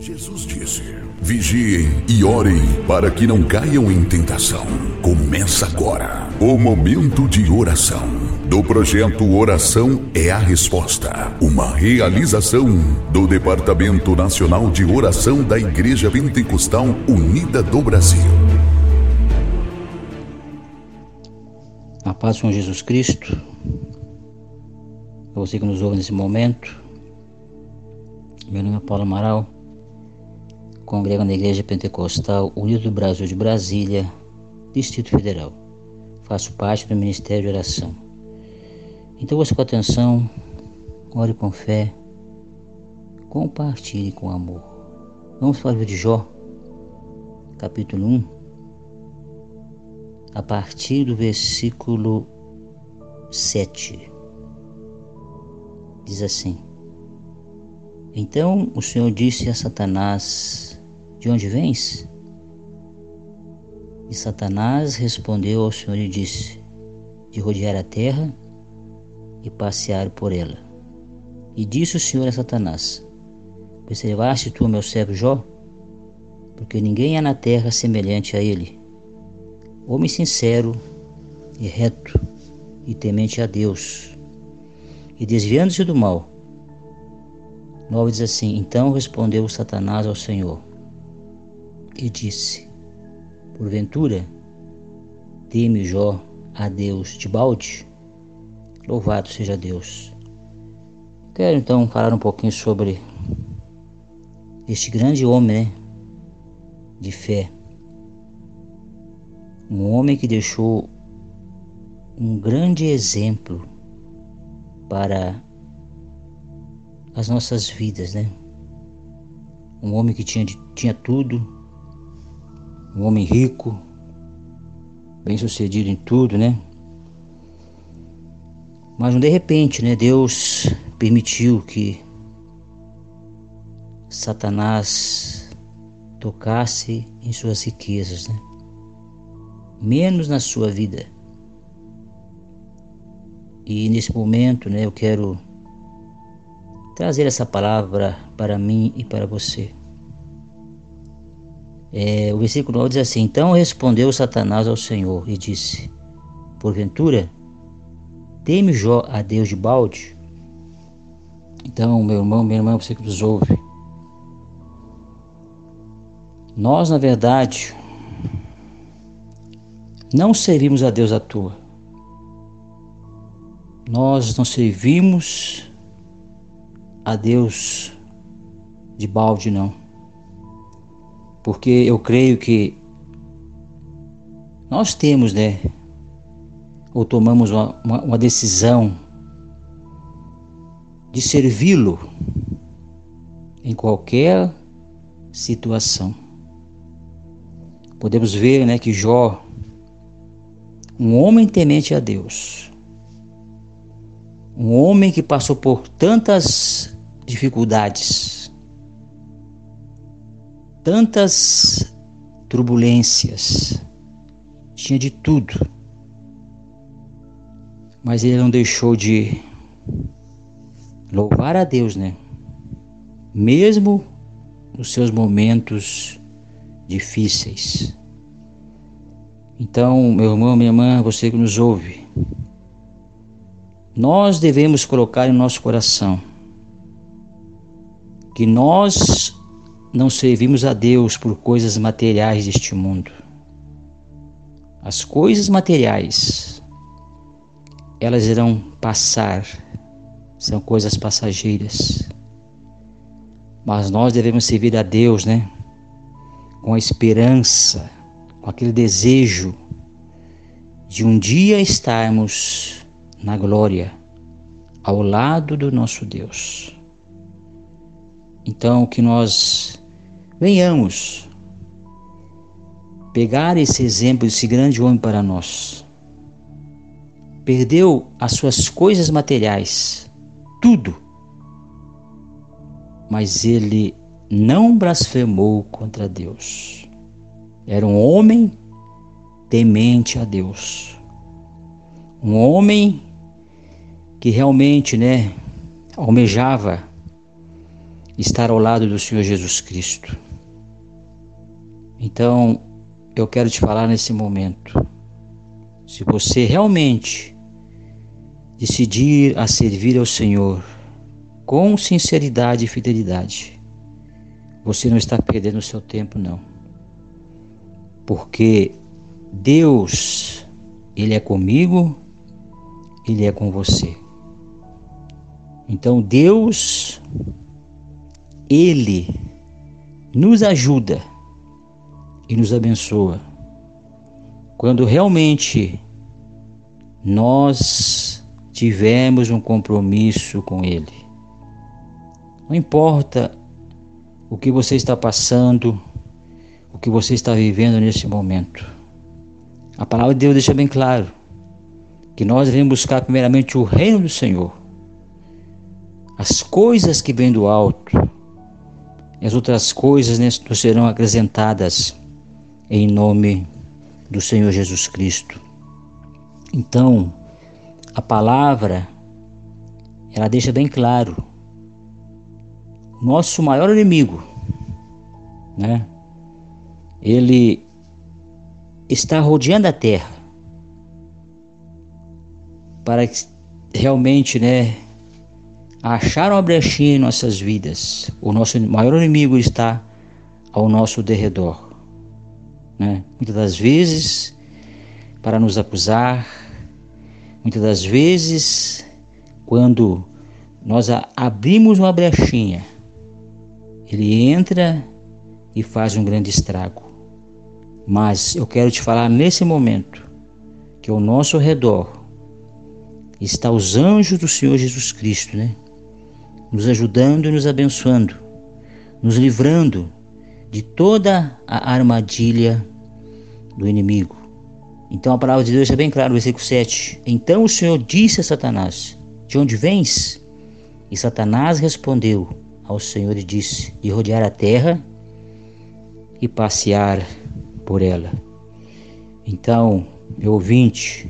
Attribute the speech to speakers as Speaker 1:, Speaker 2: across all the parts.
Speaker 1: Jesus disse: Vigiem e orem para que não caiam em tentação. Começa agora o momento de oração do projeto Oração é a Resposta, uma realização do Departamento Nacional de Oração da Igreja Pentecostal Unida do Brasil.
Speaker 2: A paz com Jesus Cristo, você que nos ouve nesse momento, meu nome é Paulo Amaral congrega na Igreja Pentecostal Unido do Brasil de Brasília, Distrito Federal. Faço parte do Ministério de Oração. Então você com atenção, ore com fé, compartilhe com amor. Vamos para o livro de Jó, capítulo 1, a partir do versículo 7. Diz assim: Então o Senhor disse a Satanás: de onde vens? E Satanás respondeu ao Senhor e disse: De rodear a terra e passear por ela. E disse o Senhor a Satanás: Preservaste tu meu servo Jó? Porque ninguém há na terra semelhante a ele, homem sincero e reto e temente a Deus, e desviando-se do mal. 9 diz assim: Então respondeu Satanás ao Senhor: e disse: Porventura, teme Jó a Deus de balde? Louvado seja Deus. Quero então falar um pouquinho sobre este grande homem né, de fé. Um homem que deixou um grande exemplo para as nossas vidas, né? Um homem que tinha, tinha tudo, um homem rico, bem sucedido em tudo, né? Mas de repente, né, Deus permitiu que Satanás tocasse em suas riquezas, né? Menos na sua vida. E nesse momento, né, eu quero trazer essa palavra para mim e para você. É, o versículo 9 diz assim: Então respondeu Satanás ao Senhor e disse: Porventura, teme Jó a Deus de balde? Então, meu irmão, minha irmã, você que nos ouve, nós, na verdade, não servimos a Deus à toa. Nós não servimos a Deus de balde, não porque eu creio que nós temos, né, ou tomamos uma, uma, uma decisão de servi-lo em qualquer situação. Podemos ver, né, que Jó, um homem temente a Deus, um homem que passou por tantas dificuldades, tantas turbulências, tinha de tudo. Mas ele não deixou de louvar a Deus, né? Mesmo nos seus momentos difíceis. Então, meu irmão, minha irmã, você que nos ouve, nós devemos colocar em nosso coração que nós não servimos a Deus por coisas materiais deste mundo. As coisas materiais, elas irão passar, são coisas passageiras. Mas nós devemos servir a Deus, né? Com a esperança, com aquele desejo de um dia estarmos na glória, ao lado do nosso Deus. Então, que nós Venhamos pegar esse exemplo desse grande homem para nós. Perdeu as suas coisas materiais, tudo, mas ele não blasfemou contra Deus. Era um homem temente a Deus. Um homem que realmente, né, almejava estar ao lado do Senhor Jesus Cristo. Então, eu quero te falar nesse momento. Se você realmente decidir a servir ao Senhor com sinceridade e fidelidade, você não está perdendo o seu tempo, não. Porque Deus, Ele é comigo, Ele é com você. Então Deus, Ele nos ajuda e nos abençoa quando realmente nós tivermos um compromisso com Ele. Não importa o que você está passando, o que você está vivendo nesse momento. A palavra de Deus deixa bem claro que nós devemos buscar primeiramente o reino do Senhor, as coisas que vêm do alto, e as outras coisas nos serão acrescentadas em nome do Senhor Jesus Cristo. Então, a palavra ela deixa bem claro nosso maior inimigo, né? Ele está rodeando a terra para que realmente, né, achar uma brechinha em nossas vidas. O nosso maior inimigo está ao nosso derredor, né? Muitas das vezes para nos acusar, muitas das vezes quando nós abrimos uma brechinha ele entra e faz um grande estrago. Mas eu quero te falar nesse momento que ao nosso redor está os anjos do Senhor Jesus Cristo, né? Nos ajudando e nos abençoando, nos livrando de toda a armadilha do inimigo. Então a palavra de Deus é bem clara, versículo 7. Então o Senhor disse a Satanás: De onde vens? E Satanás respondeu: ao Senhor e disse: de rodear a terra e passear por ela. Então, meu ouvinte,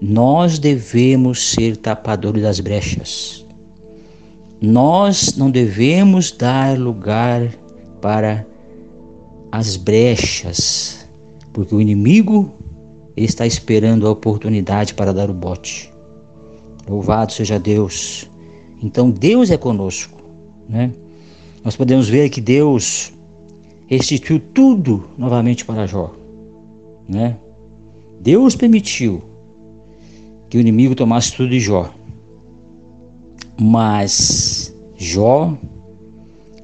Speaker 2: nós devemos ser tapadores das brechas. Nós não devemos dar lugar para as brechas, porque o inimigo está esperando a oportunidade para dar o bote. Louvado seja Deus. Então Deus é conosco. Né? Nós podemos ver que Deus restituiu tudo novamente para Jó. Né? Deus permitiu que o inimigo tomasse tudo de Jó. Mas Jó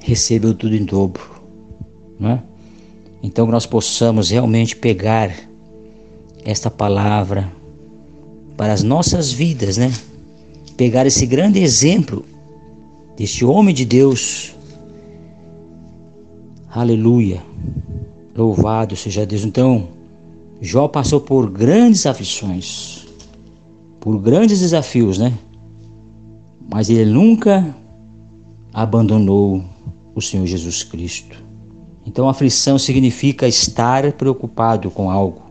Speaker 2: recebeu tudo em dobro. Né? Então que nós possamos realmente pegar esta palavra para as nossas vidas, né? Pegar esse grande exemplo deste homem de Deus. Aleluia. Louvado seja Deus. Então, Jó passou por grandes aflições, por grandes desafios, né? Mas ele nunca abandonou o Senhor Jesus Cristo. Então, aflição significa estar preocupado com algo,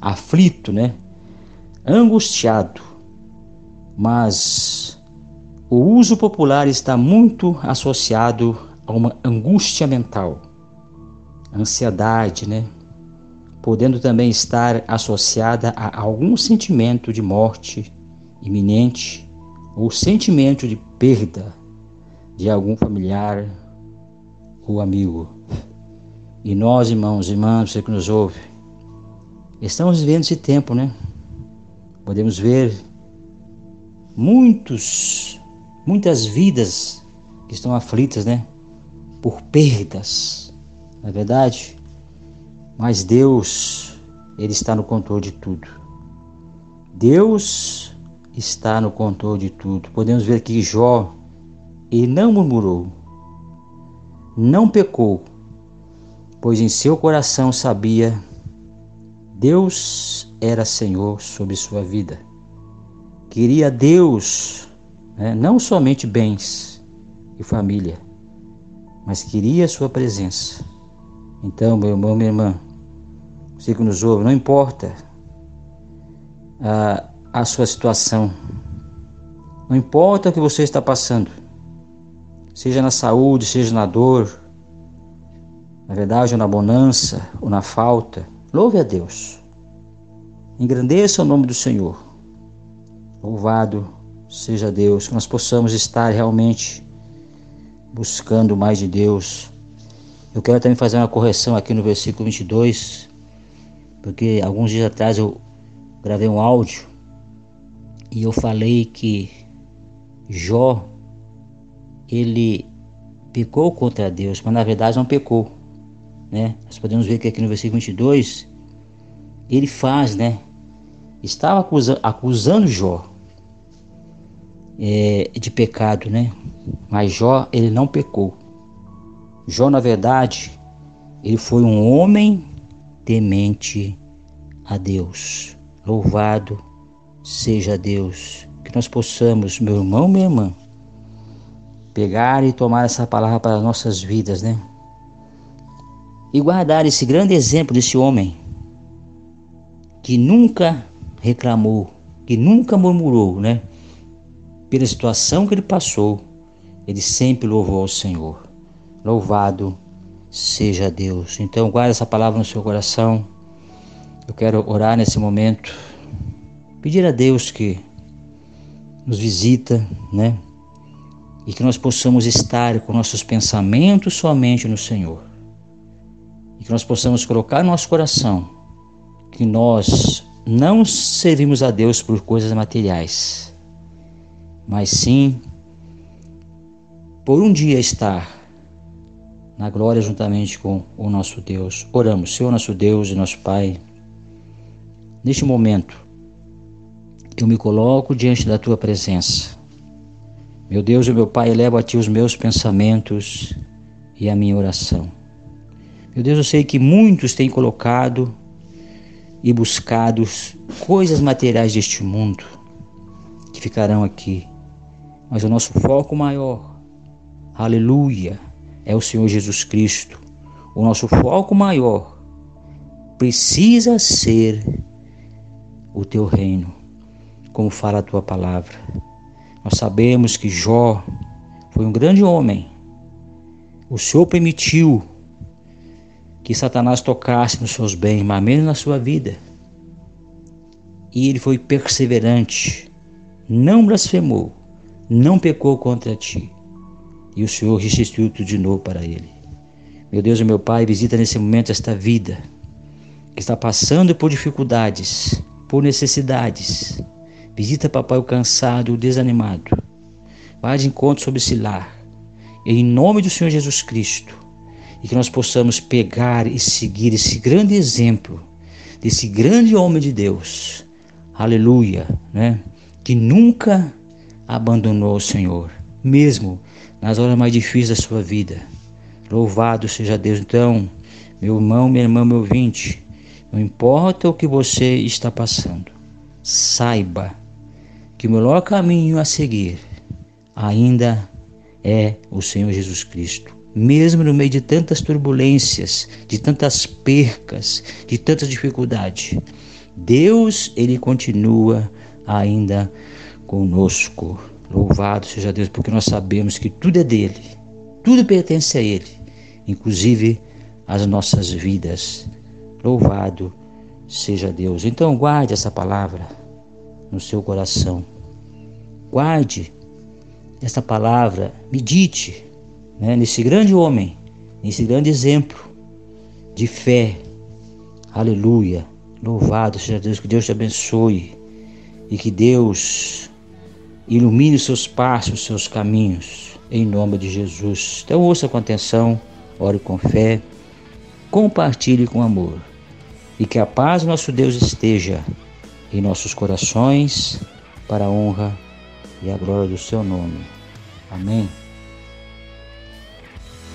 Speaker 2: aflito, né? Angustiado. Mas o uso popular está muito associado a uma angústia mental, ansiedade, né? Podendo também estar associada a algum sentimento de morte iminente ou sentimento de perda de algum familiar ou amigo. E nós, irmãos, irmãs, você que nos ouve, estamos vivendo esse tempo, né? Podemos ver muitos muitas vidas que estão aflitas, né? Por perdas, não é verdade? Mas Deus, Ele está no controle de tudo. Deus está no controle de tudo. Podemos ver que Jó, ele não murmurou, não pecou, pois em seu coração sabia Deus era Senhor sobre sua vida. Queria Deus né? não somente bens e família, mas queria sua presença. Então, meu irmão, minha irmã, você que nos ouve, não importa a, a sua situação, não importa o que você está passando, seja na saúde, seja na dor, na verdade, ou na bonança, ou na falta, louve a Deus. Engrandeça o nome do Senhor. Louvado seja Deus, que nós possamos estar realmente buscando mais de Deus. Eu quero também fazer uma correção aqui no versículo 22, porque alguns dias atrás eu gravei um áudio e eu falei que Jó ele pecou contra Deus, mas na verdade não pecou, né? Nós podemos ver que aqui no versículo 22 ele faz, né? Estava acusa, acusando Jó é, de pecado, né? Mas Jó ele não pecou. Jó na verdade ele foi um homem temente a Deus. Louvado seja Deus. Que nós possamos, meu irmão, minha irmã, pegar e tomar essa palavra para as nossas vidas, né? E guardar esse grande exemplo desse homem que nunca reclamou, que nunca murmurou, né? Pela situação que ele passou, ele sempre louvou ao Senhor. Louvado seja Deus. Então, guarde essa palavra no seu coração. Eu quero orar nesse momento, pedir a Deus que nos visita, né? E que nós possamos estar com nossos pensamentos somente no Senhor. E que nós possamos colocar no nosso coração que nós não servimos a Deus por coisas materiais, mas sim por um dia estar na glória juntamente com o nosso Deus. Oramos, Senhor nosso Deus e nosso Pai, neste momento eu me coloco diante da tua presença. Meu Deus e meu Pai, elevo a ti os meus pensamentos e a minha oração. Meu Deus, eu sei que muitos têm colocado e buscado coisas materiais deste mundo que ficarão aqui. Mas o nosso foco maior, aleluia, é o Senhor Jesus Cristo. O nosso foco maior precisa ser o teu reino como fala a tua palavra. Nós sabemos que Jó foi um grande homem. O Senhor permitiu que Satanás tocasse nos seus bens, mas menos na sua vida. E ele foi perseverante, não blasfemou, não pecou contra ti. E o Senhor restituiu tudo de novo para ele. Meu Deus e meu Pai, visita nesse momento esta vida que está passando por dificuldades, por necessidades Visita, papai, o cansado, o desanimado. Vá de encontro sobre esse lar. Em nome do Senhor Jesus Cristo. E que nós possamos pegar e seguir esse grande exemplo desse grande homem de Deus. Aleluia, né? Que nunca abandonou o Senhor, mesmo nas horas mais difíceis da sua vida. Louvado seja Deus. Então, meu irmão, minha irmã, meu ouvinte, não importa o que você está passando, saiba que o melhor caminho a seguir ainda é o Senhor Jesus Cristo. Mesmo no meio de tantas turbulências, de tantas percas, de tanta dificuldade, Deus, ele continua ainda conosco. Louvado seja Deus, porque nós sabemos que tudo é dele, tudo pertence a ele, inclusive as nossas vidas. Louvado seja Deus. Então guarde essa palavra no seu coração. Guarde esta palavra, medite né, nesse grande homem, nesse grande exemplo de fé. Aleluia. Louvado seja Deus, que Deus te abençoe e que Deus ilumine os seus passos, os seus caminhos, em nome de Jesus. Então ouça com atenção, ore com fé, compartilhe com amor e que a paz do nosso Deus esteja em nossos corações, para a honra e a glória do seu nome. Amém.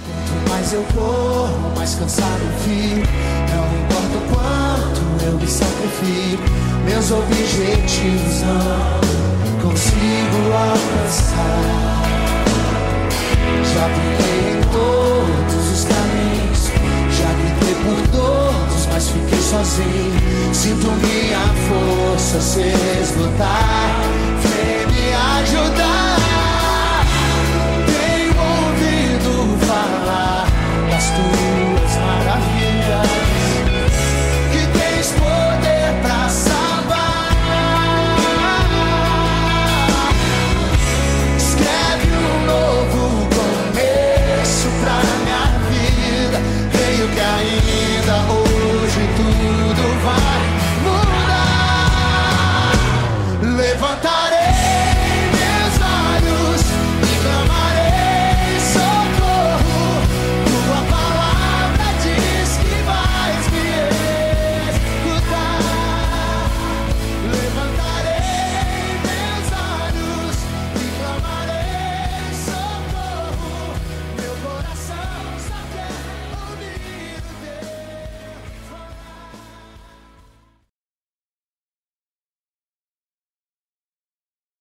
Speaker 3: Quanto mais eu corro, mais cansado fico. Não importa o quanto eu me sacrifico, meus objetivos não consigo alcançar. Já fiquei em todos os caminhos, mas fiquei sozinho. Sinto minha força se esgotar.